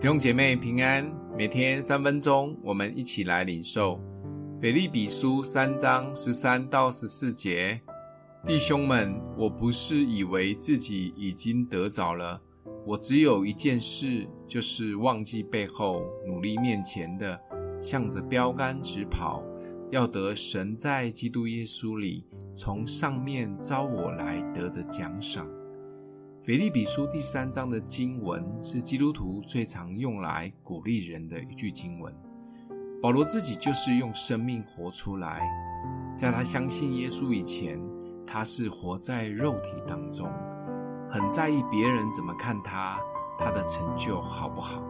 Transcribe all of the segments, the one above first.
弟兄姐妹平安，每天三分钟，我们一起来领受腓立比书三章十三到十四节。弟兄们，我不是以为自己已经得着了，我只有一件事，就是忘记背后，努力面前的，向着标杆直跑，要得神在基督耶稣里从上面召我来得的奖赏。腓立比书第三章的经文是基督徒最常用来鼓励人的一句经文。保罗自己就是用生命活出来，在他相信耶稣以前，他是活在肉体当中，很在意别人怎么看他，他的成就好不好。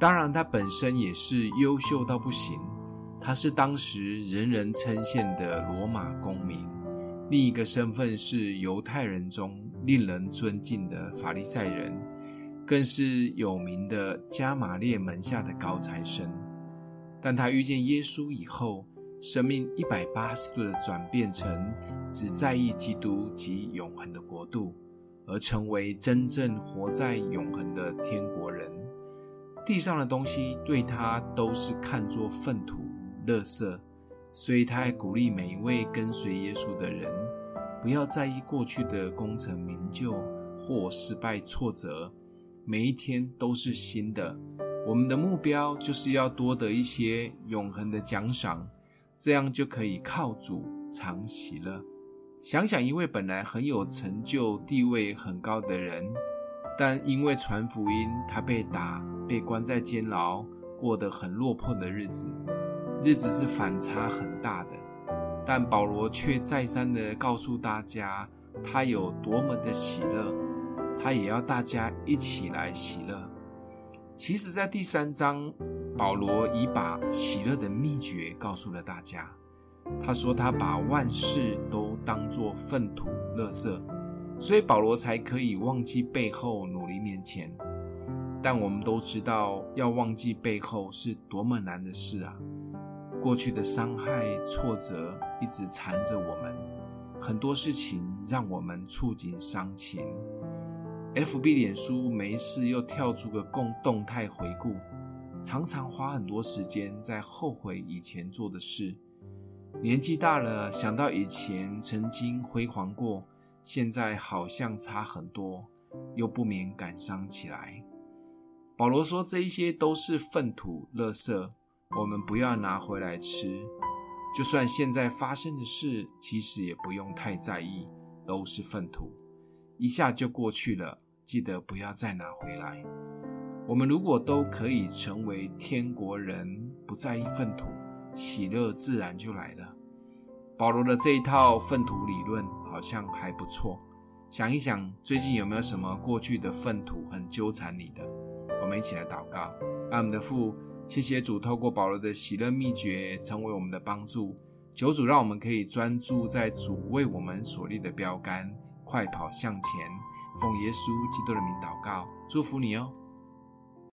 当然，他本身也是优秀到不行，他是当时人人称羡的罗马公民。另一个身份是犹太人中。令人尊敬的法利赛人，更是有名的加玛列门下的高材生。但他遇见耶稣以后，生命一百八十度的转变成只在意基督及永恒的国度，而成为真正活在永恒的天国人。地上的东西对他都是看作粪土、垃圾，所以他还鼓励每一位跟随耶稣的人。不要在意过去的功成名就或失败挫折，每一天都是新的。我们的目标就是要多得一些永恒的奖赏，这样就可以靠主常喜乐。想想一位本来很有成就、地位很高的人，但因为传福音，他被打、被关在监牢，过得很落魄的日子，日子是反差很大的。但保罗却再三地告诉大家，他有多么的喜乐，他也要大家一起来喜乐。其实，在第三章，保罗已把喜乐的秘诀告诉了大家。他说他把万事都当作粪土、垃圾，所以保罗才可以忘记背后，努力面前。但我们都知道，要忘记背后是多么难的事啊！过去的伤害、挫折一直缠着我们，很多事情让我们触景伤情。FB 脸书没事又跳出个共动态回顾，常常花很多时间在后悔以前做的事。年纪大了，想到以前曾经辉煌过，现在好像差很多，又不免感伤起来。保罗说，这一些都是粪土、垃圾。我们不要拿回来吃，就算现在发生的事，其实也不用太在意，都是粪土，一下就过去了。记得不要再拿回来。我们如果都可以成为天国人，不在意粪土，喜乐自然就来了。保罗的这一套粪土理论好像还不错。想一想，最近有没有什么过去的粪土很纠缠你的？我们一起来祷告，让我们的父。谢谢主，透过保罗的喜乐秘诀，成为我们的帮助。求主让我们可以专注在主为我们所立的标杆，快跑向前。奉耶稣基督的名祷告，祝福你哦。